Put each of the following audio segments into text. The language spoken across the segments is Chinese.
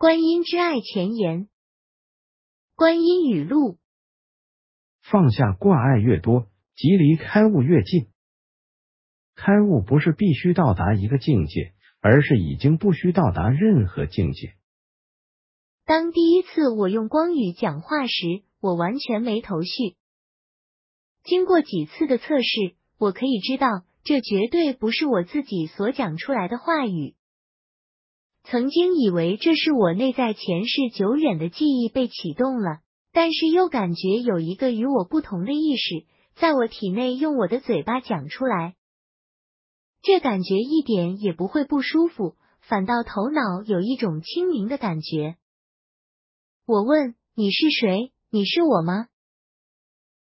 观音之爱前言，观音语录：放下挂碍越多，即离开悟越近。开悟不是必须到达一个境界，而是已经不需到达任何境界。当第一次我用光语讲话时，我完全没头绪。经过几次的测试，我可以知道，这绝对不是我自己所讲出来的话语。曾经以为这是我内在前世久远的记忆被启动了，但是又感觉有一个与我不同的意识在我体内用我的嘴巴讲出来，这感觉一点也不会不舒服，反倒头脑有一种清明的感觉。我问你是谁？你是我吗？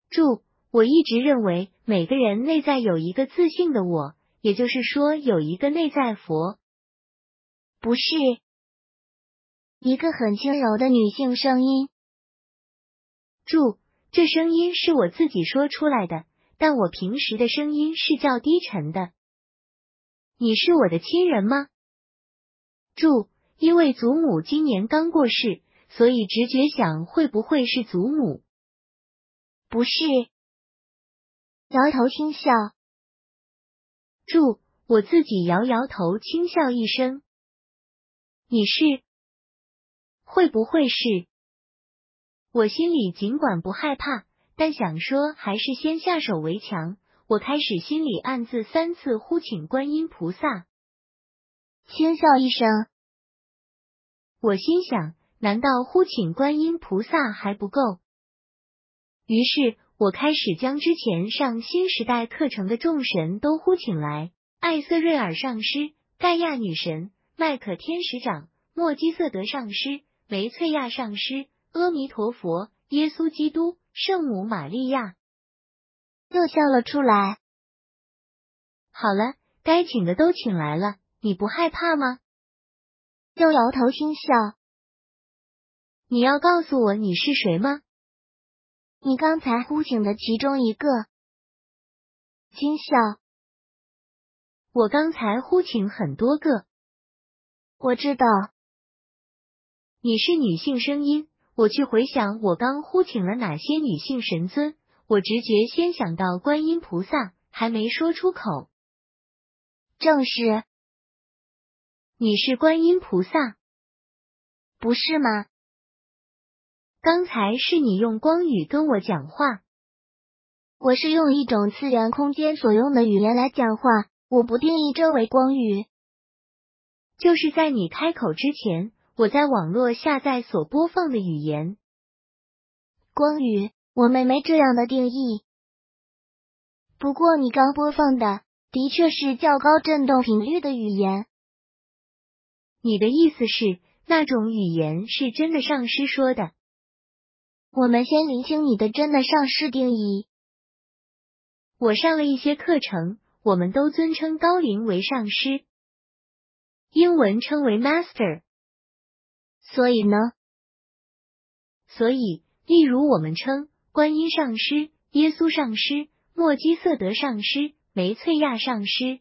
注：我一直认为每个人内在有一个自信的我，也就是说有一个内在佛。不是一个很轻柔的女性声音。注：这声音是我自己说出来的，但我平时的声音是较低沉的。你是我的亲人吗？注：因为祖母今年刚过世，所以直觉想会不会是祖母？不是，摇头轻笑。注：我自己摇摇头，轻笑一声。你是会不会是？我心里尽管不害怕，但想说还是先下手为强。我开始心里暗自三次呼请观音菩萨，轻笑一声。我心想，难道呼请观音菩萨还不够？于是我开始将之前上新时代课程的众神都呼请来：艾瑟瑞尔上师、盖亚女神。麦克天使长、莫基瑟德上师、梅翠亚上师、阿弥陀佛、耶稣基督、圣母玛利亚，又笑了出来。好了，该请的都请来了，你不害怕吗？又摇头轻笑。你要告诉我你是谁吗？你刚才呼请的其中一个。轻笑。我刚才呼请很多个。我知道你是女性声音。我去回想我刚呼请了哪些女性神尊，我直觉先想到观音菩萨，还没说出口。正是，你是观音菩萨，不是吗？刚才是你用光语跟我讲话，我是用一种次元空间所用的语言来讲话，我不定义这为光语。就是在你开口之前，我在网络下载所播放的语言。光宇，我们没这样的定义。不过你刚播放的的确是较高振动频率的语言。你的意思是那种语言是真的上师说的？我们先厘清你的真的上师定义。我上了一些课程，我们都尊称高龄为上师。英文称为 master，所以呢？所以，例如我们称观音上师、耶稣上师、莫基瑟德上师、梅翠亚上师。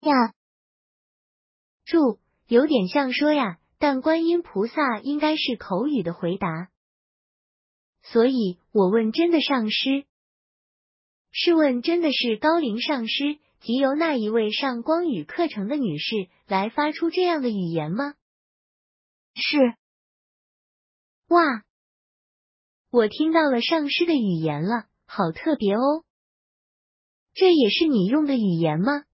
呀，注，有点像说呀，但观音菩萨应该是口语的回答。所以我问真的上师，试问真的是高龄上师？即由那一位上光语课程的女士来发出这样的语言吗？是。哇，我听到了上师的语言了，好特别哦。这也是你用的语言吗？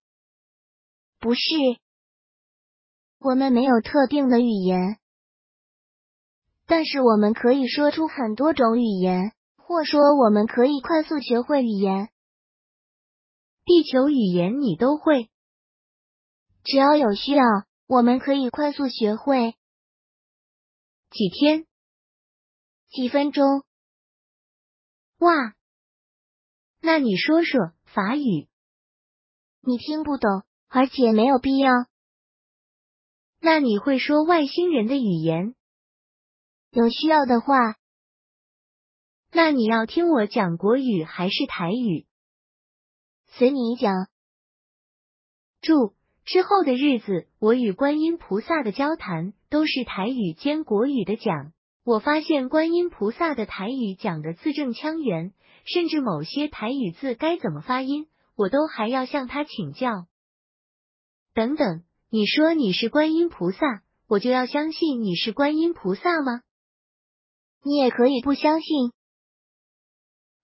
不是，我们没有特定的语言，但是我们可以说出很多种语言，或说我们可以快速学会语言。地球语言你都会，只要有需要，我们可以快速学会。几天？几分钟？哇！那你说说法语？你听不懂，而且没有必要。那你会说外星人的语言？有需要的话。那你要听我讲国语还是台语？随你讲。注之后的日子，我与观音菩萨的交谈都是台语兼国语的讲。我发现观音菩萨的台语讲的字正腔圆，甚至某些台语字该怎么发音，我都还要向他请教。等等，你说你是观音菩萨，我就要相信你是观音菩萨吗？你也可以不相信。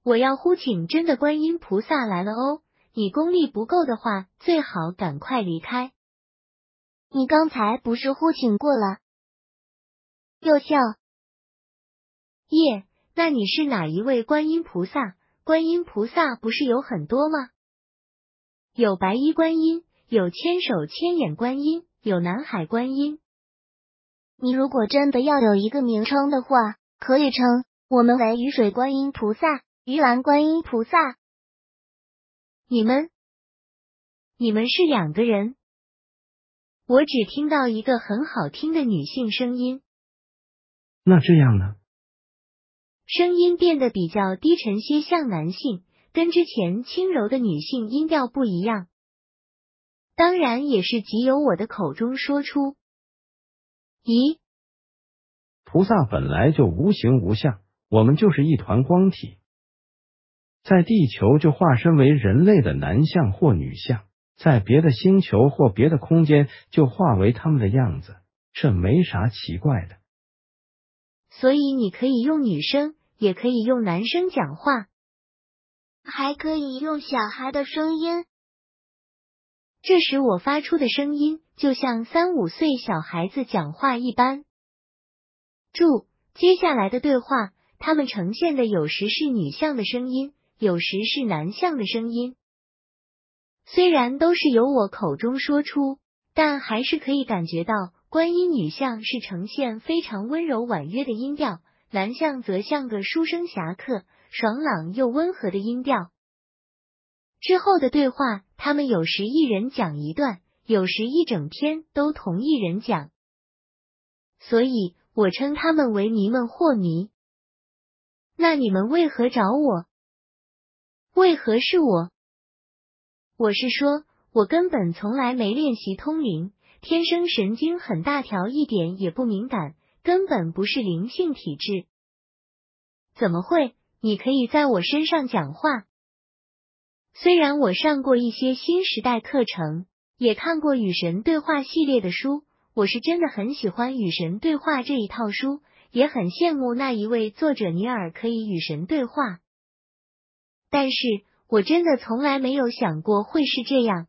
我要呼请真的观音菩萨来了哦！你功力不够的话，最好赶快离开。你刚才不是呼请过了？又笑。耶，那你是哪一位观音菩萨？观音菩萨不是有很多吗？有白衣观音，有千手千眼观音，有南海观音。你如果真的要有一个名称的话，可以称我们为雨水观音菩萨。鱼兰观音菩萨，你们，你们是两个人。我只听到一个很好听的女性声音。那这样呢？声音变得比较低沉些，像男性，跟之前轻柔的女性音调不一样。当然，也是即由我的口中说出。咦，菩萨本来就无形无相，我们就是一团光体。在地球就化身为人类的男相或女相，在别的星球或别的空间就化为他们的样子，这没啥奇怪的。所以你可以用女生，也可以用男生讲话，还可以用小孩的声音。这时我发出的声音就像三五岁小孩子讲话一般。注：接下来的对话，他们呈现的有时是女相的声音。有时是男相的声音，虽然都是由我口中说出，但还是可以感觉到观音女相是呈现非常温柔婉约的音调，男相则像个书生侠客，爽朗又温和的音调。之后的对话，他们有时一人讲一段，有时一整篇都同一人讲，所以我称他们为迷们或迷。那你们为何找我？为何是我？我是说，我根本从来没练习通灵，天生神经很大条，一点也不敏感，根本不是灵性体质。怎么会？你可以在我身上讲话。虽然我上过一些新时代课程，也看过与神对话系列的书，我是真的很喜欢与神对话这一套书，也很羡慕那一位作者尼尔可以与神对话。但是我真的从来没有想过会是这样。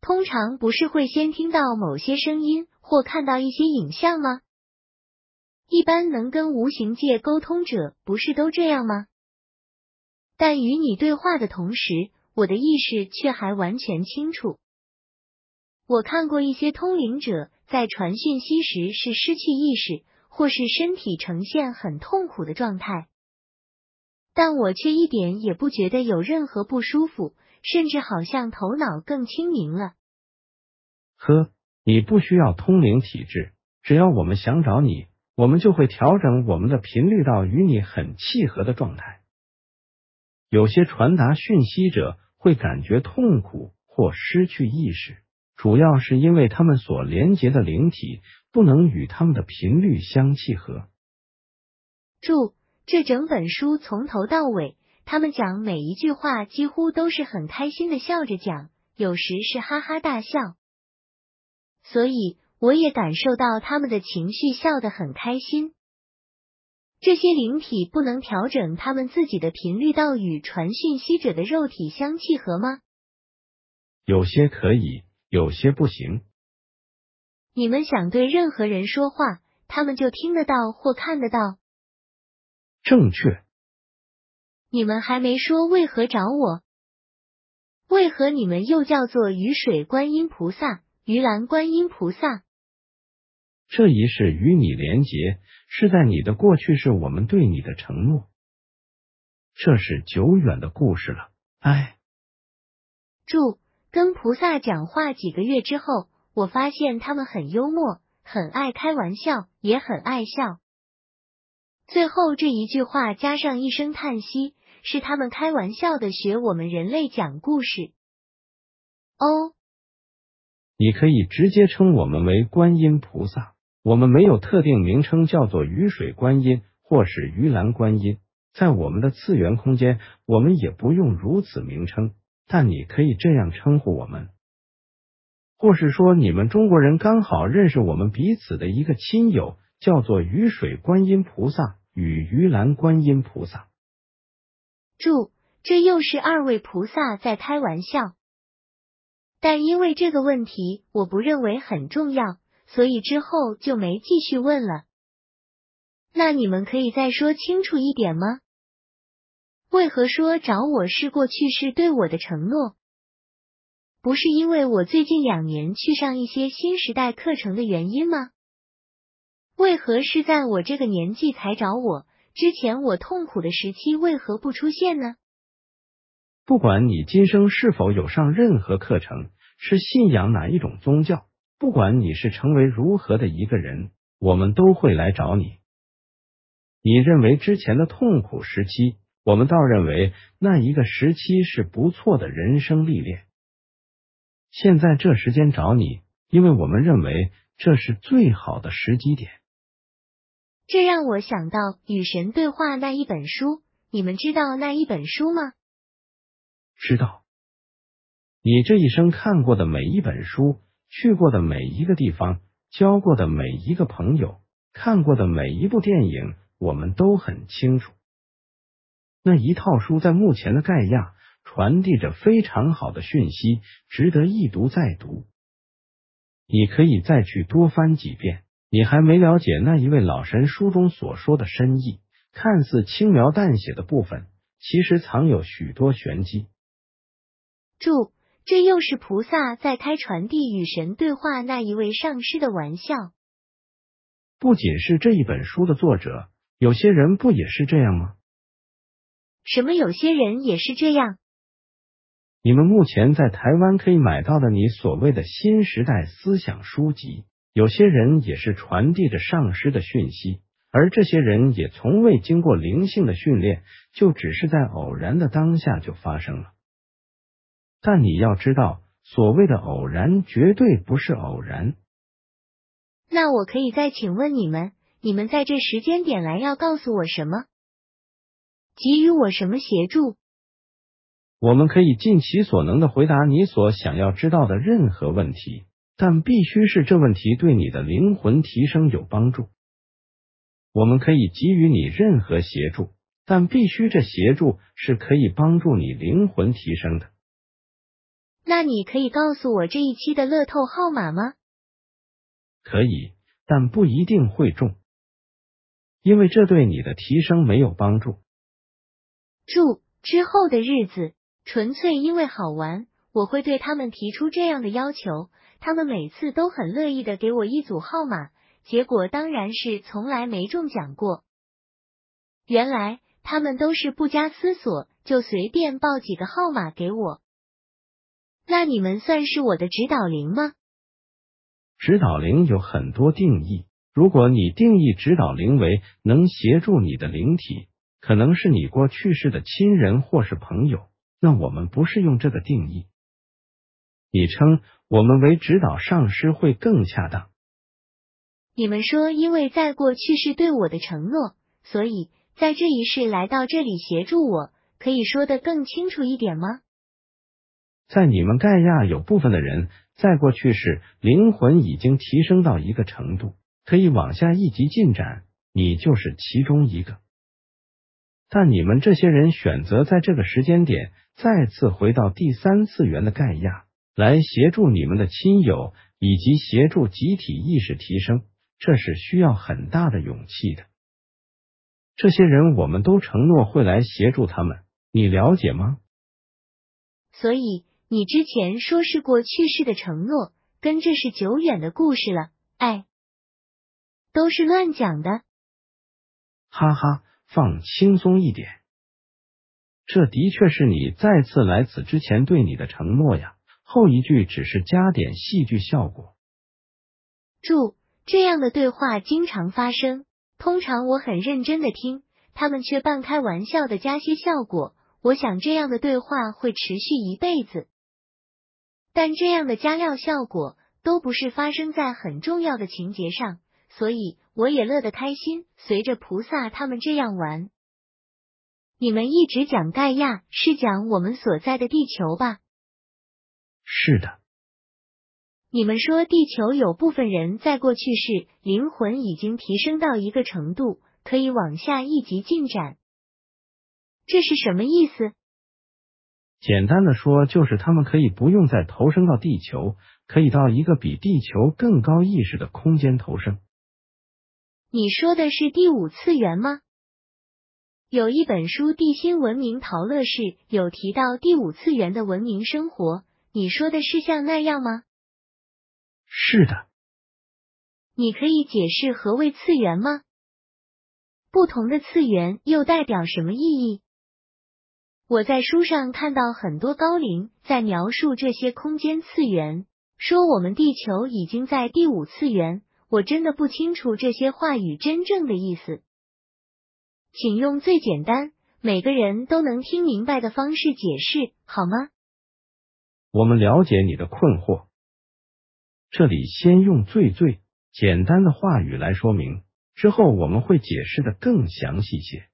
通常不是会先听到某些声音或看到一些影像吗？一般能跟无形界沟通者不是都这样吗？但与你对话的同时，我的意识却还完全清楚。我看过一些通灵者在传讯息时是失去意识，或是身体呈现很痛苦的状态。但我却一点也不觉得有任何不舒服，甚至好像头脑更清明了。呵，你不需要通灵体质，只要我们想找你，我们就会调整我们的频率到与你很契合的状态。有些传达讯息者会感觉痛苦或失去意识，主要是因为他们所连接的灵体不能与他们的频率相契合。注。这整本书从头到尾，他们讲每一句话几乎都是很开心的笑着讲，有时是哈哈大笑，所以我也感受到他们的情绪，笑得很开心。这些灵体不能调整他们自己的频率到与传讯息者的肉体相契合吗？有些可以，有些不行。你们想对任何人说话，他们就听得到或看得到。正确。你们还没说为何找我？为何你们又叫做雨水观音菩萨、鱼兰观音菩萨？这一世与你连结，是在你的过去，是我们对你的承诺。这是久远的故事了。哎，注：跟菩萨讲话几个月之后，我发现他们很幽默，很爱开玩笑，也很爱笑。最后这一句话加上一声叹息，是他们开玩笑的学我们人类讲故事。哦，你可以直接称我们为观音菩萨。我们没有特定名称叫做雨水观音或是鱼篮观音，在我们的次元空间，我们也不用如此名称，但你可以这样称呼我们。或是说，你们中国人刚好认识我们彼此的一个亲友，叫做雨水观音菩萨与鱼篮观音菩萨。注：这又是二位菩萨在开玩笑。但因为这个问题我不认为很重要，所以之后就没继续问了。那你们可以再说清楚一点吗？为何说找我是过去式对我的承诺？不是因为我最近两年去上一些新时代课程的原因吗？为何是在我这个年纪才找我？之前我痛苦的时期为何不出现呢？不管你今生是否有上任何课程，是信仰哪一种宗教，不管你是成为如何的一个人，我们都会来找你。你认为之前的痛苦时期，我们倒认为那一个时期是不错的人生历练。现在这时间找你，因为我们认为这是最好的时机点。这让我想到《与神对话》那一本书，你们知道那一本书吗？知道。你这一生看过的每一本书，去过的每一个地方，交过的每一个朋友，看过的每一部电影，我们都很清楚。那一套书在目前的盖亚。传递着非常好的讯息，值得一读再读。你可以再去多翻几遍。你还没了解那一位老神书中所说的深意，看似轻描淡写的部分，其实藏有许多玄机。注：这又是菩萨在开传递与神对话那一位上师的玩笑。不仅是这一本书的作者，有些人不也是这样吗？什么？有些人也是这样？你们目前在台湾可以买到的你所谓的新时代思想书籍，有些人也是传递着上师的讯息，而这些人也从未经过灵性的训练，就只是在偶然的当下就发生了。但你要知道，所谓的偶然绝对不是偶然。那我可以再请问你们，你们在这时间点来要告诉我什么？给予我什么协助？我们可以尽其所能的回答你所想要知道的任何问题，但必须是这问题对你的灵魂提升有帮助。我们可以给予你任何协助，但必须这协助是可以帮助你灵魂提升的。那你可以告诉我这一期的乐透号码吗？可以，但不一定会中，因为这对你的提升没有帮助。注之后的日子。纯粹因为好玩，我会对他们提出这样的要求，他们每次都很乐意的给我一组号码，结果当然是从来没中奖过。原来他们都是不加思索就随便报几个号码给我。那你们算是我的指导灵吗？指导灵有很多定义，如果你定义指导灵为能协助你的灵体，可能是你过去世的亲人或是朋友。那我们不是用这个定义，你称我们为指导上师会更恰当。你们说，因为在过去世对我的承诺，所以在这一世来到这里协助我，可以说的更清楚一点吗？在你们盖亚有部分的人，在过去世灵魂已经提升到一个程度，可以往下一级进展，你就是其中一个。但你们这些人选择在这个时间点。再次回到第三次元的盖亚，来协助你们的亲友，以及协助集体意识提升，这是需要很大的勇气的。这些人，我们都承诺会来协助他们，你了解吗？所以你之前说是过去式的承诺，跟这是久远的故事了，哎，都是乱讲的。哈哈，放轻松一点。这的确是你再次来此之前对你的承诺呀。后一句只是加点戏剧效果。注：这样的对话经常发生，通常我很认真的听，他们却半开玩笑的加些效果。我想这样的对话会持续一辈子，但这样的加料效果都不是发生在很重要的情节上，所以我也乐得开心，随着菩萨他们这样玩。你们一直讲盖亚，是讲我们所在的地球吧？是的。你们说地球有部分人在过去世灵魂已经提升到一个程度，可以往下一级进展，这是什么意思？简单的说，就是他们可以不用再投生到地球，可以到一个比地球更高意识的空间投生。你说的是第五次元吗？有一本书《地心文明陶乐士》有提到第五次元的文明生活，你说的是像那样吗？是的。你可以解释何谓次元吗？不同的次元又代表什么意义？我在书上看到很多高龄在描述这些空间次元，说我们地球已经在第五次元。我真的不清楚这些话语真正的意思，请用最简单、每个人都能听明白的方式解释好吗？我们了解你的困惑，这里先用最最简单的话语来说明，之后我们会解释的更详细些。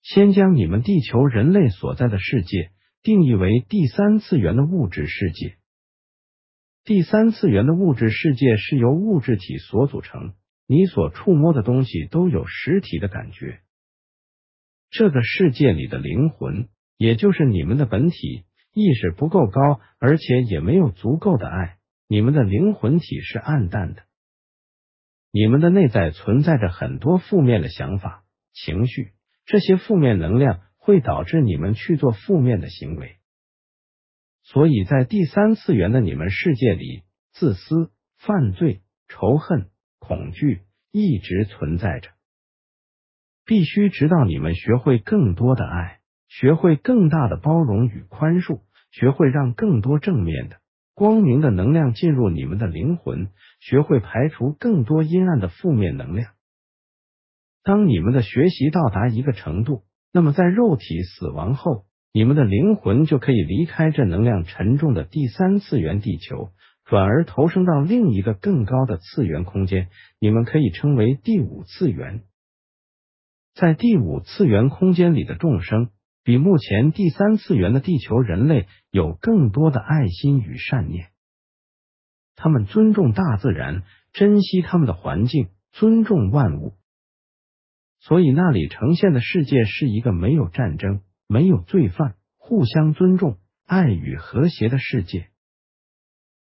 先将你们地球人类所在的世界定义为第三次元的物质世界。第三次元的物质世界是由物质体所组成，你所触摸的东西都有实体的感觉。这个世界里的灵魂，也就是你们的本体意识不够高，而且也没有足够的爱，你们的灵魂体是暗淡的。你们的内在存在着很多负面的想法、情绪，这些负面能量会导致你们去做负面的行为。所以在第三次元的你们世界里，自私、犯罪、仇恨、恐惧一直存在着。必须直到你们学会更多的爱，学会更大的包容与宽恕，学会让更多正面的、光明的能量进入你们的灵魂，学会排除更多阴暗的负面能量。当你们的学习到达一个程度，那么在肉体死亡后。你们的灵魂就可以离开这能量沉重的第三次元地球，转而投生到另一个更高的次元空间。你们可以称为第五次元。在第五次元空间里的众生，比目前第三次元的地球人类有更多的爱心与善念。他们尊重大自然，珍惜他们的环境，尊重万物。所以那里呈现的世界是一个没有战争。没有罪犯，互相尊重、爱与和谐的世界。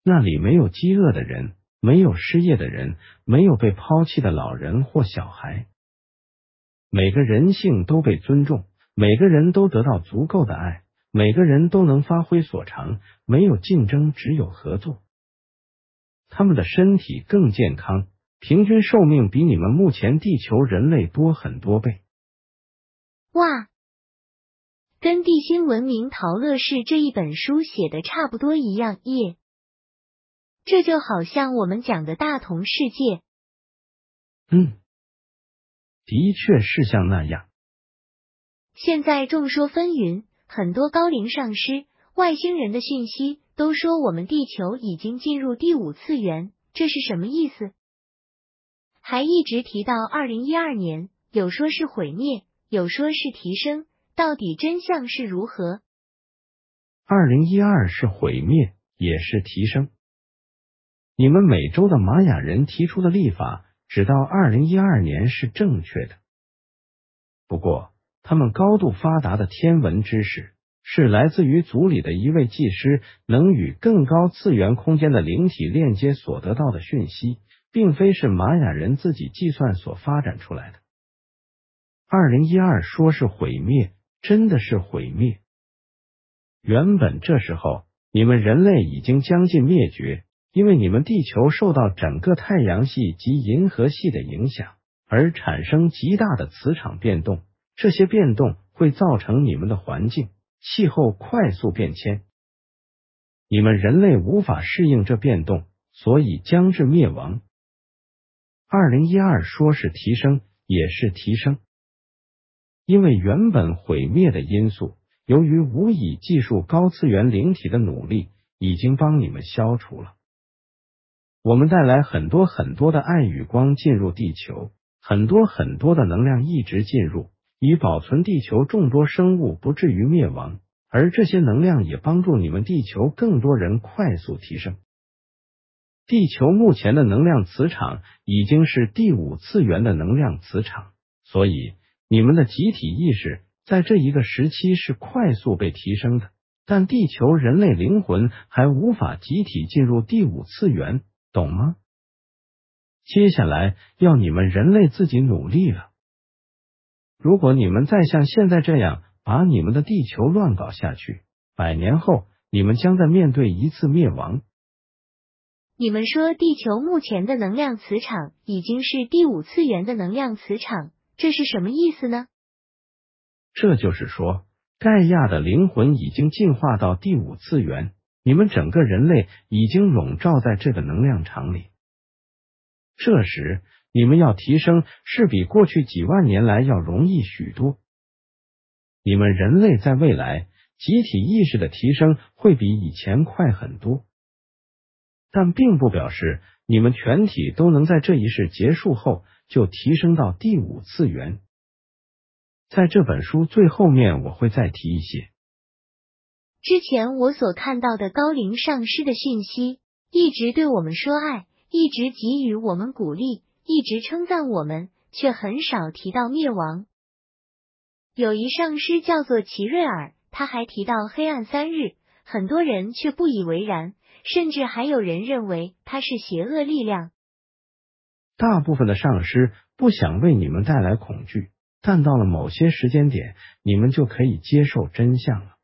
那里没有饥饿的人，没有失业的人，没有被抛弃的老人或小孩。每个人性都被尊重，每个人都得到足够的爱，每个人都能发挥所长。没有竞争，只有合作。他们的身体更健康，平均寿命比你们目前地球人类多很多倍。哇！跟《地心文明陶乐士》这一本书写的差不多一样，耶！这就好像我们讲的大同世界。嗯，的确是像那样。现在众说纷纭，很多高龄上师、外星人的讯息都说我们地球已经进入第五次元，这是什么意思？还一直提到二零一二年，有说是毁灭，有说是提升。到底真相是如何？二零一二是毁灭，也是提升。你们美洲的玛雅人提出的历法，直到二零一二年是正确的。不过，他们高度发达的天文知识，是来自于族里的一位技师能与更高次元空间的灵体链接所得到的讯息，并非是玛雅人自己计算所发展出来的。二零一二说是毁灭。真的是毁灭。原本这时候，你们人类已经将近灭绝，因为你们地球受到整个太阳系及银河系的影响，而产生极大的磁场变动。这些变动会造成你们的环境气候快速变迁，你们人类无法适应这变动，所以将至灭亡。二零一二说是提升，也是提升。因为原本毁灭的因素，由于无以计数高次元灵体的努力，已经帮你们消除了。我们带来很多很多的爱与光进入地球，很多很多的能量一直进入，以保存地球众多生物不至于灭亡。而这些能量也帮助你们地球更多人快速提升。地球目前的能量磁场已经是第五次元的能量磁场，所以你们的集体意识在这一个时期是快速被提升的。但地球人类灵魂还无法集体进入第五次元，懂吗？接下来要你们人类自己努力了。如果你们再像现在这样，把你们的地球乱搞下去，百年后你们将在面对一次灭亡。你们说地球目前的能量磁场已经是第五次元的能量磁场，这是什么意思呢？这就是说，盖亚的灵魂已经进化到第五次元，你们整个人类已经笼罩在这个能量场里。这时，你们要提升，是比过去几万年来要容易许多。你们人类在未来集体意识的提升会比以前快很多，但并不表示你们全体都能在这一世结束后就提升到第五次元。在这本书最后面，我会再提一些。之前我所看到的高龄上师的讯息，一直对我们说爱，一直给予我们鼓励，一直称赞我们，却很少提到灭亡。有一上师叫做奇瑞尔，他还提到黑暗三日，很多人却不以为然，甚至还有人认为他是邪恶力量。大部分的上师不想为你们带来恐惧，但到了某些时间点，你们就可以接受真相了。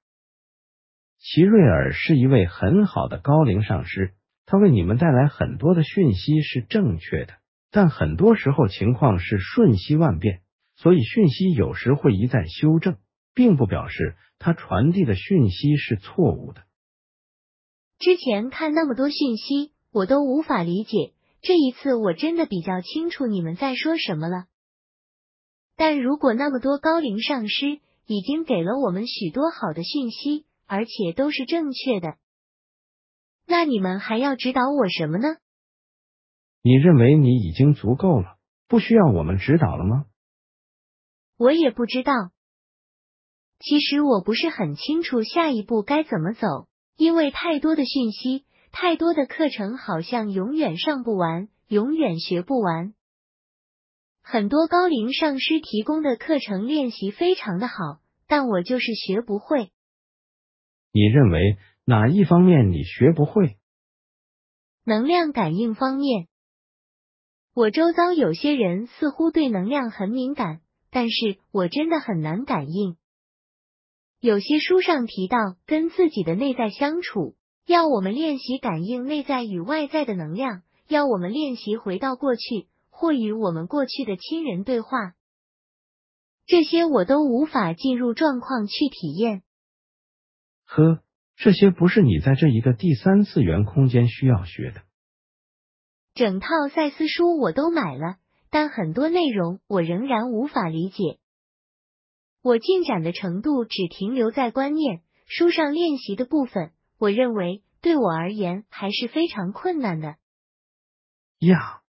奇瑞尔是一位很好的高龄上师，他为你们带来很多的讯息是正确的，但很多时候情况是瞬息万变。所以讯息有时会一再修正，并不表示它传递的讯息是错误的。之前看那么多讯息，我都无法理解。这一次我真的比较清楚你们在说什么了。但如果那么多高龄上师已经给了我们许多好的讯息，而且都是正确的，那你们还要指导我什么呢？你认为你已经足够了，不需要我们指导了吗？我也不知道，其实我不是很清楚下一步该怎么走，因为太多的讯息，太多的课程，好像永远上不完，永远学不完。很多高龄上师提供的课程练习非常的好，但我就是学不会。你认为哪一方面你学不会？能量感应方面，我周遭有些人似乎对能量很敏感。但是我真的很难感应。有些书上提到跟自己的内在相处，要我们练习感应内在与外在的能量，要我们练习回到过去或与我们过去的亲人对话。这些我都无法进入状况去体验。呵，这些不是你在这一个第三次元空间需要学的。整套赛斯书我都买了。但很多内容我仍然无法理解，我进展的程度只停留在观念书上练习的部分，我认为对我而言还是非常困难的。呀，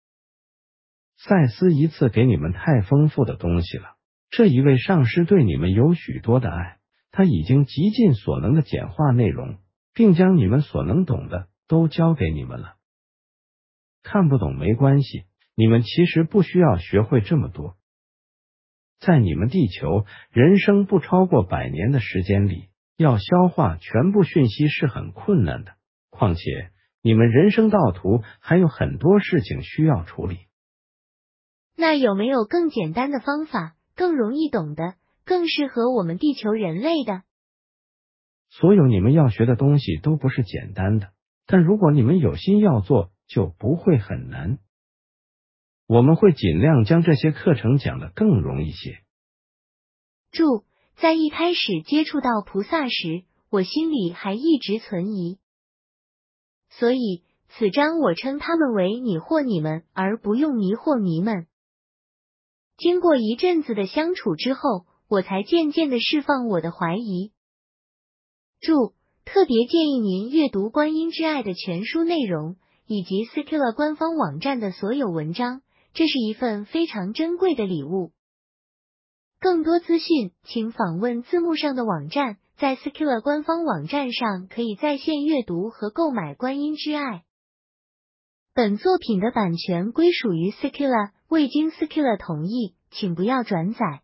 赛斯一次给你们太丰富的东西了。这一位上师对你们有许多的爱，他已经极尽所能的简化内容，并将你们所能懂的都教给你们了。看不懂没关系。你们其实不需要学会这么多，在你们地球人生不超过百年的时间里，要消化全部讯息是很困难的。况且你们人生道途还有很多事情需要处理。那有没有更简单的方法，更容易懂的，更适合我们地球人类的？所有你们要学的东西都不是简单的，但如果你们有心要做，就不会很难。我们会尽量将这些课程讲得更容易些。注：在一开始接触到菩萨时，我心里还一直存疑，所以此章我称他们为你或你们，而不用迷惑迷们。经过一阵子的相处之后，我才渐渐的释放我的怀疑。注：特别建议您阅读《观音之爱》的全书内容。以及 Skilla 官方网站的所有文章，这是一份非常珍贵的礼物。更多资讯，请访问字幕上的网站。在 Skilla 官方网站上，可以在线阅读和购买《观音之爱》。本作品的版权归属于 Skilla，未经 Skilla 同意，请不要转载。